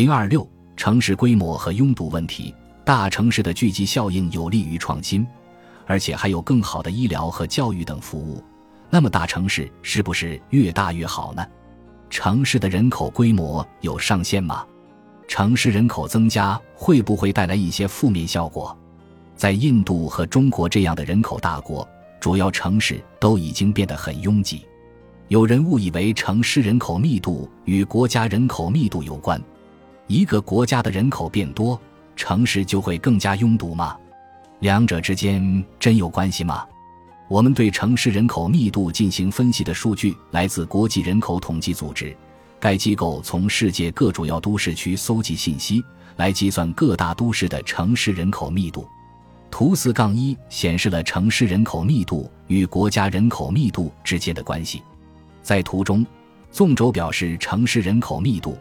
零二六城市规模和拥堵问题，大城市的聚集效应有利于创新，而且还有更好的医疗和教育等服务。那么大城市是不是越大越好呢？城市的人口规模有上限吗？城市人口增加会不会带来一些负面效果？在印度和中国这样的人口大国，主要城市都已经变得很拥挤。有人误以为城市人口密度与国家人口密度有关。一个国家的人口变多，城市就会更加拥堵吗？两者之间真有关系吗？我们对城市人口密度进行分析的数据来自国际人口统计组织。该机构从世界各主要都市区搜集信息，来计算各大都市的城市人口密度。图四杠一显示了城市人口密度与国家人口密度之间的关系。在图中，纵轴表示城市人口密度，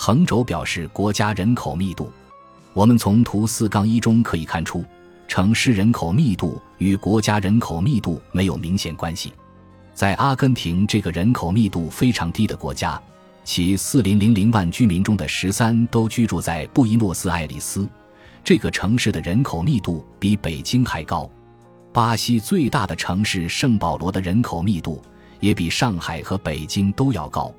横轴表示国家人口密度。我们从图四杠一中可以看出，城市人口密度与国家人口密度没有明显关系。在阿根廷这个人口密度非常低的国家。其四零零零万居民中的十三都居住在布宜诺斯艾利斯，这个城市的人口密度比北京还高。巴西最大的城市圣保罗的人口密度也比上海和北京都要高。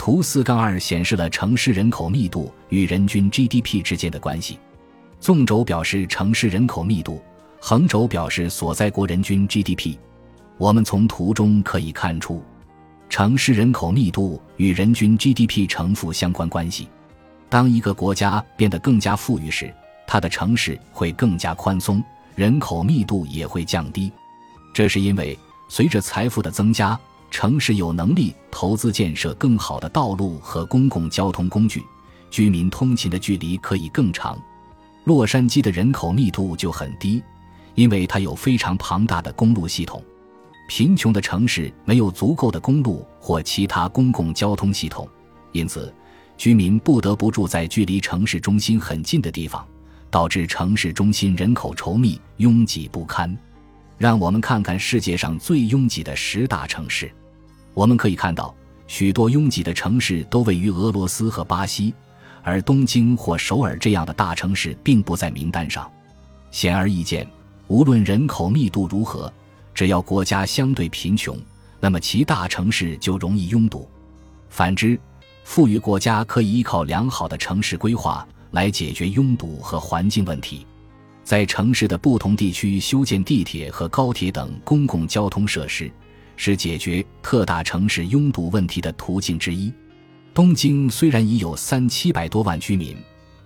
图四杠二显示了城市人口密度与人均 GDP 之间的关系，纵轴表示城市人口密度，横轴表示所在国人均 GDP。我们从图中可以看出。城市人口密度与人均 GDP 成负相关关系。当一个国家变得更加富裕时，它的城市会更加宽松，人口密度也会降低。这是因为随着财富的增加，城市有能力投资建设更好的道路和公共交通工具，居民通勤的距离可以更长。洛杉矶的人口密度就很低，因为它有非常庞大的公路系统。贫穷的城市没有足够的公路或其他公共交通系统，因此居民不得不住在距离城市中心很近的地方，导致城市中心人口稠密、拥挤不堪。让我们看看世界上最拥挤的十大城市。我们可以看到，许多拥挤的城市都位于俄罗斯和巴西，而东京或首尔这样的大城市并不在名单上。显而易见，无论人口密度如何。只要国家相对贫穷，那么其大城市就容易拥堵。反之，富裕国家可以依靠良好的城市规划来解决拥堵和环境问题。在城市的不同地区修建地铁和高铁等公共交通设施，是解决特大城市拥堵问题的途径之一。东京虽然已有三七百多万居民，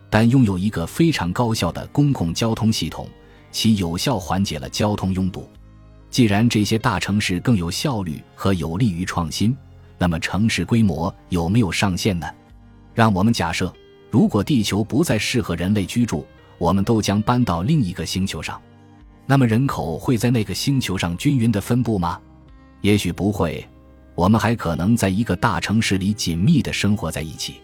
但拥有一个非常高效的公共交通系统，其有效缓解了交通拥堵。既然这些大城市更有效率和有利于创新，那么城市规模有没有上限呢？让我们假设，如果地球不再适合人类居住，我们都将搬到另一个星球上，那么人口会在那个星球上均匀的分布吗？也许不会，我们还可能在一个大城市里紧密的生活在一起。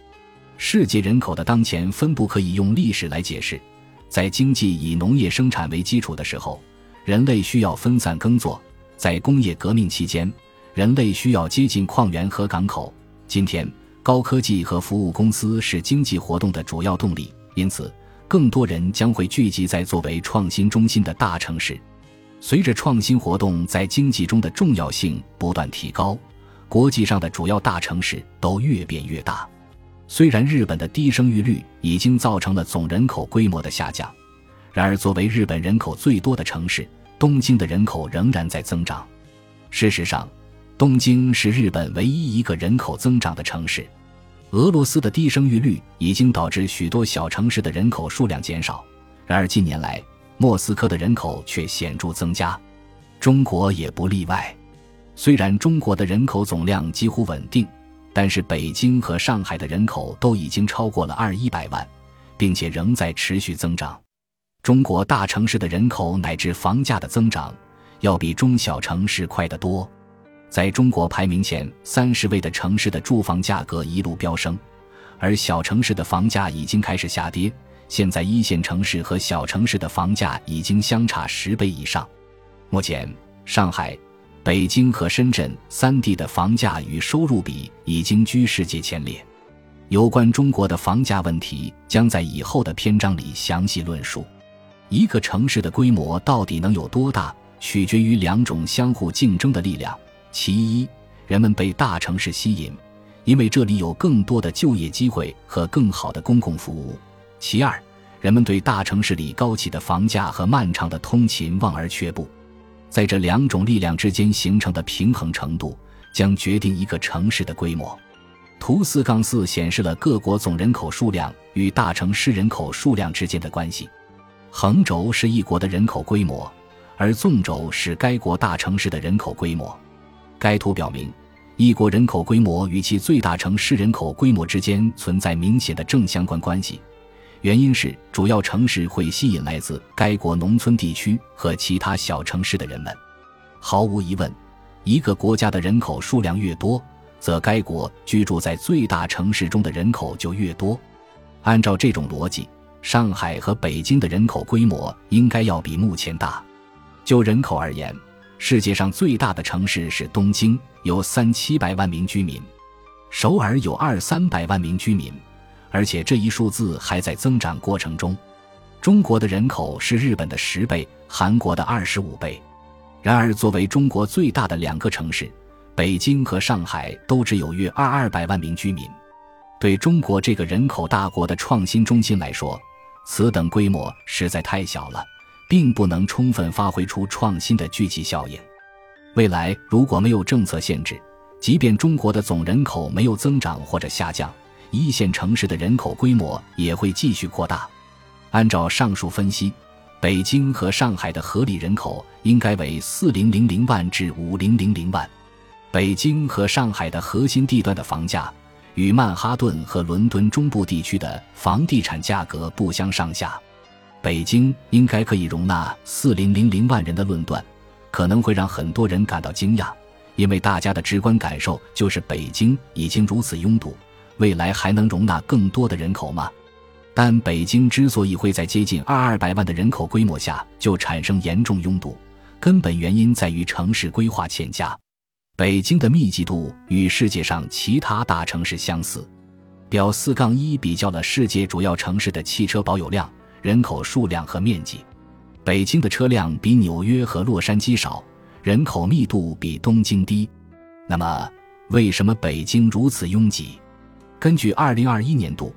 世界人口的当前分布可以用历史来解释，在经济以农业生产为基础的时候。人类需要分散耕作，在工业革命期间，人类需要接近矿源和港口。今天，高科技和服务公司是经济活动的主要动力，因此，更多人将会聚集在作为创新中心的大城市。随着创新活动在经济中的重要性不断提高，国际上的主要大城市都越变越大。虽然日本的低生育率已经造成了总人口规模的下降。然而，作为日本人口最多的城市，东京的人口仍然在增长。事实上，东京是日本唯一一个人口增长的城市。俄罗斯的低生育率已经导致许多小城市的人口数量减少。然而，近年来莫斯科的人口却显著增加，中国也不例外。虽然中国的人口总量几乎稳定，但是北京和上海的人口都已经超过了二一百万，并且仍在持续增长。中国大城市的人口乃至房价的增长，要比中小城市快得多。在中国排名前三十位的城市的住房价格一路飙升，而小城市的房价已经开始下跌。现在一线城市和小城市的房价已经相差十倍以上。目前，上海、北京和深圳三地的房价与收入比已经居世界前列。有关中国的房价问题将在以后的篇章里详细论述。一个城市的规模到底能有多大，取决于两种相互竞争的力量：其一，人们被大城市吸引，因为这里有更多的就业机会和更好的公共服务；其二，人们对大城市里高起的房价和漫长的通勤望而却步。在这两种力量之间形成的平衡程度，将决定一个城市的规模。图四杠四显示了各国总人口数量与大城市人口数量之间的关系。横轴是一国的人口规模，而纵轴是该国大城市的人口规模。该图表明，一国人口规模与其最大城市人口规模之间存在明显的正相关关系。原因是主要城市会吸引来自该国农村地区和其他小城市的人们。毫无疑问，一个国家的人口数量越多，则该国居住在最大城市中的人口就越多。按照这种逻辑。上海和北京的人口规模应该要比目前大。就人口而言，世界上最大的城市是东京，有三七百万名居民；首尔有二三百万名居民，而且这一数字还在增长过程中。中国的人口是日本的十倍，韩国的二十五倍。然而，作为中国最大的两个城市，北京和上海都只有约二二百万名居民。对中国这个人口大国的创新中心来说，此等规模实在太小了，并不能充分发挥出创新的聚集效应。未来如果没有政策限制，即便中国的总人口没有增长或者下降，一线城市的人口规模也会继续扩大。按照上述分析，北京和上海的合理人口应该为四零零零万至五零零零万。北京和上海的核心地段的房价。与曼哈顿和伦敦中部地区的房地产价格不相上下，北京应该可以容纳四零零零万人的论断，可能会让很多人感到惊讶，因为大家的直观感受就是北京已经如此拥堵，未来还能容纳更多的人口吗？但北京之所以会在接近二二百万的人口规模下就产生严重拥堵，根本原因在于城市规划欠佳。北京的密集度与世界上其他大城市相似。表四杠一比较了世界主要城市的汽车保有量、人口数量和面积。北京的车辆比纽约和洛杉矶少，人口密度比东京低。那么，为什么北京如此拥挤？根据二零二一年度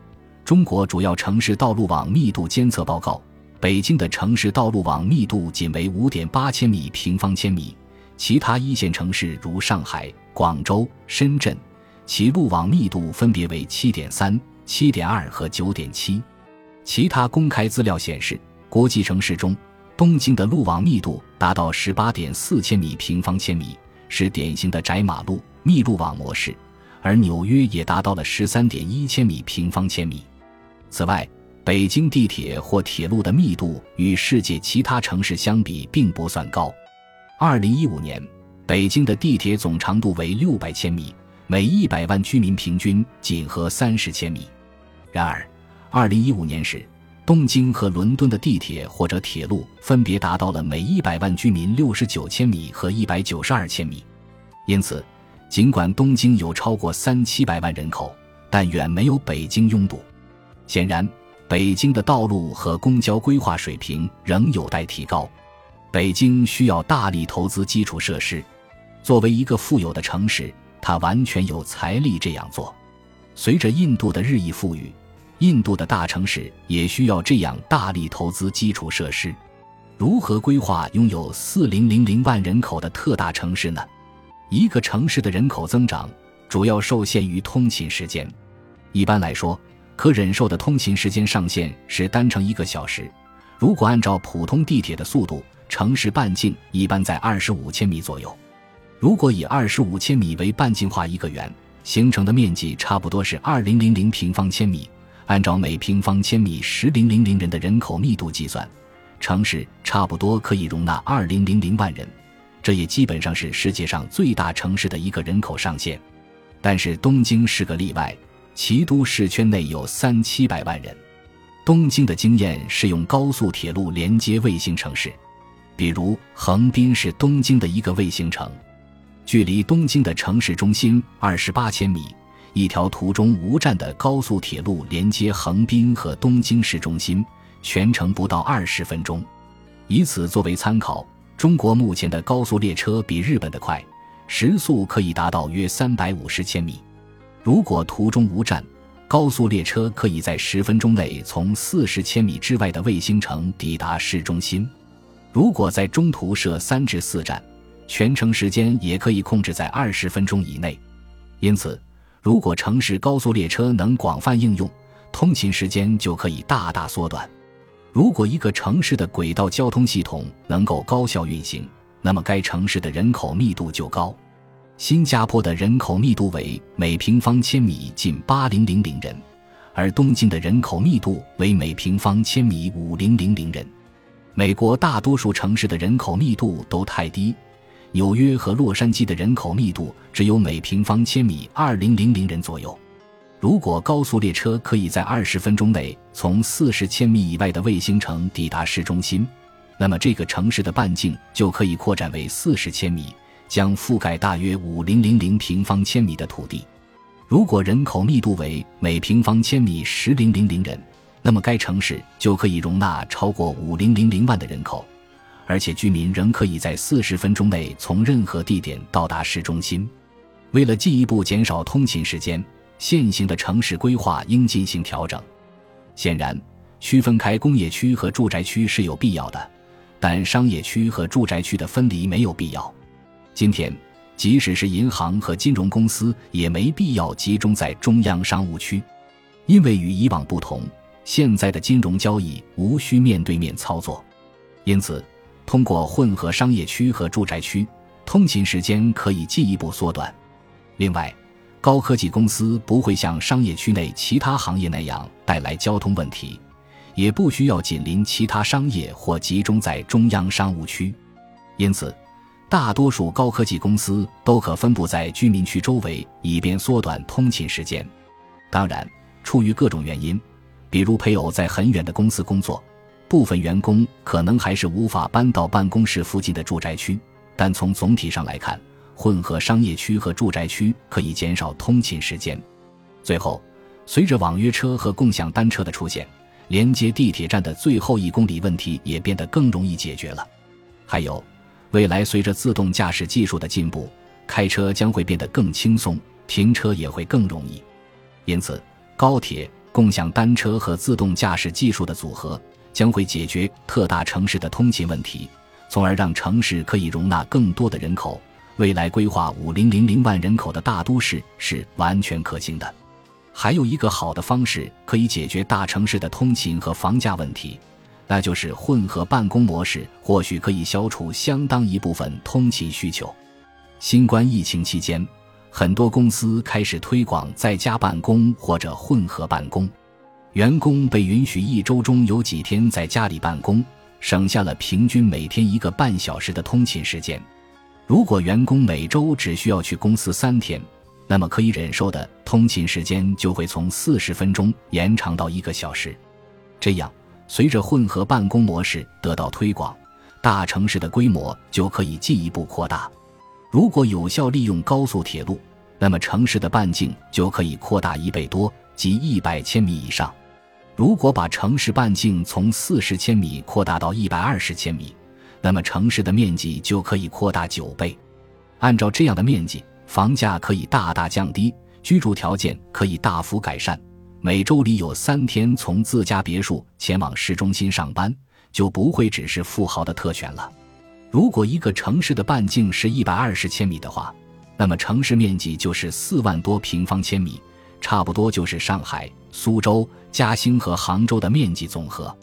中国主要城市道路网密度监测报告，北京的城市道路网密度仅为五点八千米平方千米。其他一线城市如上海、广州、深圳，其路网密度分别为七点三、七点二和九点七。其他公开资料显示，国际城市中，东京的路网密度达到十八点四千米平方千米，是典型的窄马路密路网模式；而纽约也达到了十三点一千米平方千米。此外，北京地铁或铁路的密度与世界其他城市相比并不算高。二零一五年，北京的地铁总长度为六百千米，每一百万居民平均仅合三十千米。然而，二零一五年时，东京和伦敦的地铁或者铁路分别达到了每一百万居民六十九千米和一百九十二千米。因此，尽管东京有超过三七百万人口，但远没有北京拥堵。显然，北京的道路和公交规划水平仍有待提高。北京需要大力投资基础设施，作为一个富有的城市，它完全有财力这样做。随着印度的日益富裕，印度的大城市也需要这样大力投资基础设施。如何规划拥有四零零零万人口的特大城市呢？一个城市的人口增长主要受限于通勤时间。一般来说，可忍受的通勤时间上限是单程一个小时。如果按照普通地铁的速度，城市半径一般在二十五千米左右。如果以二十五千米为半径画一个圆，形成的面积差不多是二零零零平方千米。按照每平方千米十零零零人的人口密度计算，城市差不多可以容纳二零零零万人。这也基本上是世界上最大城市的一个人口上限。但是东京是个例外，其都市圈内有三七百万人。东京的经验是用高速铁路连接卫星城市。比如横滨是东京的一个卫星城，距离东京的城市中心二十八千米，一条途中无站的高速铁路连接横滨和东京市中心，全程不到二十分钟。以此作为参考，中国目前的高速列车比日本的快，时速可以达到约三百五十千米。如果途中无站，高速列车可以在十分钟内从四十千米之外的卫星城抵达市中心。如果在中途设三至四站，全程时间也可以控制在二十分钟以内。因此，如果城市高速列车能广泛应用，通勤时间就可以大大缩短。如果一个城市的轨道交通系统能够高效运行，那么该城市的人口密度就高。新加坡的人口密度为每平方千米近八零零零人，而东京的人口密度为每平方千米五零零零人。美国大多数城市的人口密度都太低。纽约和洛杉矶的人口密度只有每平方千米二零零零人左右。如果高速列车可以在二十分钟内从四十千米以外的卫星城抵达市中心，那么这个城市的半径就可以扩展为四十千米，将覆盖大约五零零零平方千米的土地。如果人口密度为每平方千米十零零零人，那么该城市就可以容纳超过五零零零万的人口。而且居民仍可以在四十分钟内从任何地点到达市中心。为了进一步减少通勤时间，现行的城市规划应进行调整。显然，区分开工业区和住宅区是有必要的，但商业区和住宅区的分离没有必要。今天，即使是银行和金融公司也没必要集中在中央商务区，因为与以往不同，现在的金融交易无需面对面操作，因此。通过混合商业区和住宅区，通勤时间可以进一步缩短。另外，高科技公司不会像商业区内其他行业那样带来交通问题，也不需要紧邻其他商业或集中在中央商务区。因此，大多数高科技公司都可分布在居民区周围，以便缩短通勤时间。当然，出于各种原因，比如配偶在很远的公司工作。部分员工可能还是无法搬到办公室附近的住宅区，但从总体上来看，混合商业区和住宅区可以减少通勤时间。最后，随着网约车和共享单车的出现，连接地铁站的最后一公里问题也变得更容易解决了。还有，未来随着自动驾驶技术的进步，开车将会变得更轻松，停车也会更容易。因此，高铁、共享单车和自动驾驶技术的组合。将会解决特大城市的通勤问题，从而让城市可以容纳更多的人口。未来规划五零零零万人口的大都市是完全可行的。还有一个好的方式可以解决大城市的通勤和房价问题，那就是混合办公模式，或许可以消除相当一部分通勤需求。新冠疫情期间，很多公司开始推广在家办公或者混合办公。员工被允许一周中有几天在家里办公，省下了平均每天一个半小时的通勤时间。如果员工每周只需要去公司三天，那么可以忍受的通勤时间就会从四十分钟延长到一个小时。这样，随着混合办公模式得到推广，大城市的规模就可以进一步扩大。如果有效利用高速铁路，那么城市的半径就可以扩大一倍多，即一百千米以上。如果把城市半径从四十千米扩大到一百二十千米，那么城市的面积就可以扩大九倍。按照这样的面积，房价可以大大降低，居住条件可以大幅改善。每周里有三天从自家别墅前往市中心上班，就不会只是富豪的特权了。如果一个城市的半径是一百二十千米的话，那么城市面积就是四万多平方千米。差不多就是上海、苏州、嘉兴和杭州的面积总和。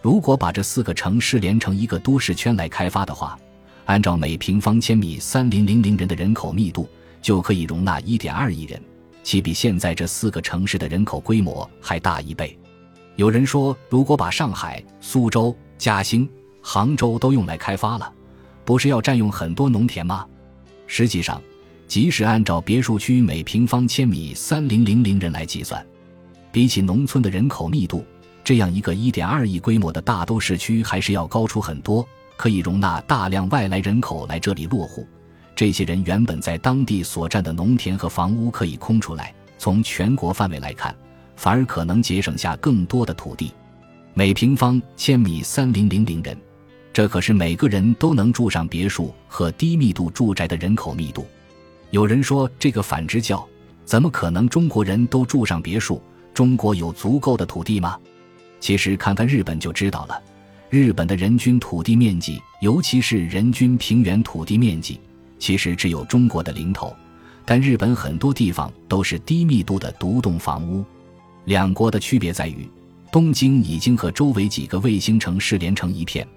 如果把这四个城市连成一个都市圈来开发的话，按照每平方千米三零零零人的人口密度，就可以容纳一点二亿人，其比现在这四个城市的人口规模还大一倍。有人说，如果把上海、苏州、嘉兴、杭州都用来开发了，不是要占用很多农田吗？实际上。即使按照别墅区每平方千米三零零零人来计算，比起农村的人口密度，这样一个一点二亿规模的大都市区还是要高出很多，可以容纳大量外来人口来这里落户。这些人原本在当地所占的农田和房屋可以空出来，从全国范围来看，反而可能节省下更多的土地。每平方千米三零零零人，这可是每个人都能住上别墅和低密度住宅的人口密度。有人说这个反之教，怎么可能中国人都住上别墅？中国有足够的土地吗？其实看看日本就知道了。日本的人均土地面积，尤其是人均平原土地面积，其实只有中国的零头。但日本很多地方都是低密度的独栋房屋。两国的区别在于，东京已经和周围几个卫星城市连成一片，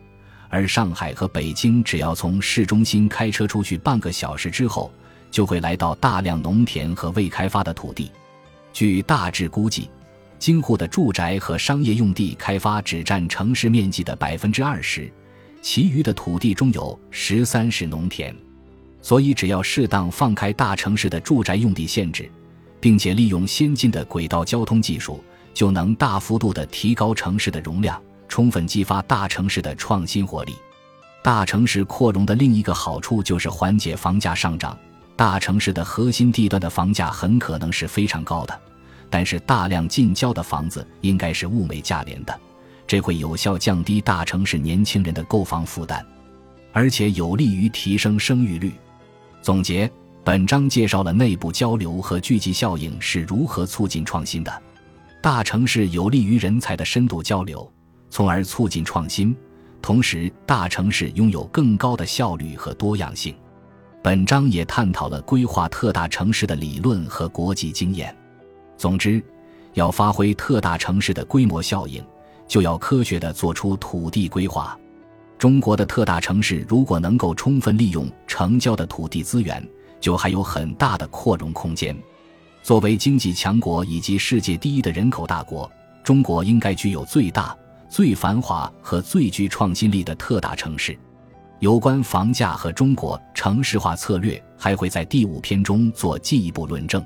而上海和北京只要从市中心开车出去半个小时之后，就会来到大量农田和未开发的土地。据大致估计。京沪的住宅和商业用地开发只占城市面积的百分之二十，其余的土地中有十三是农田，所以只要适当放开大城市的住宅用地限制，并且利用先进的轨道交通技术，就能大幅度的提高城市的容量，充分激发大城市的创新活力。大城市扩容的另一个好处就是缓解房价上涨，大城市的核心地段的房价很可能是非常高的。但是大量近郊的房子应该是物美价廉的，这会有效降低大城市年轻人的购房负担，而且有利于提升生育率。总结：本章介绍了内部交流和聚集效应是如何促进创新的。大城市有利于人才的深度交流，从而促进创新。同时，大城市拥有更高的效率和多样性。本章也探讨了规划特大城市的理论和国际经验。总之，要发挥特大城市的规模效应，就要科学地做出土地规划。中国的特大城市如果能够充分利用城郊的土地资源，就还有很大的扩容空间。作为经济强国以及世界第一的人口大国，中国应该具有最大、最繁华和最具创新力的特大城市。有关房价和中国城市化策略，还会在第五篇中做进一步论证。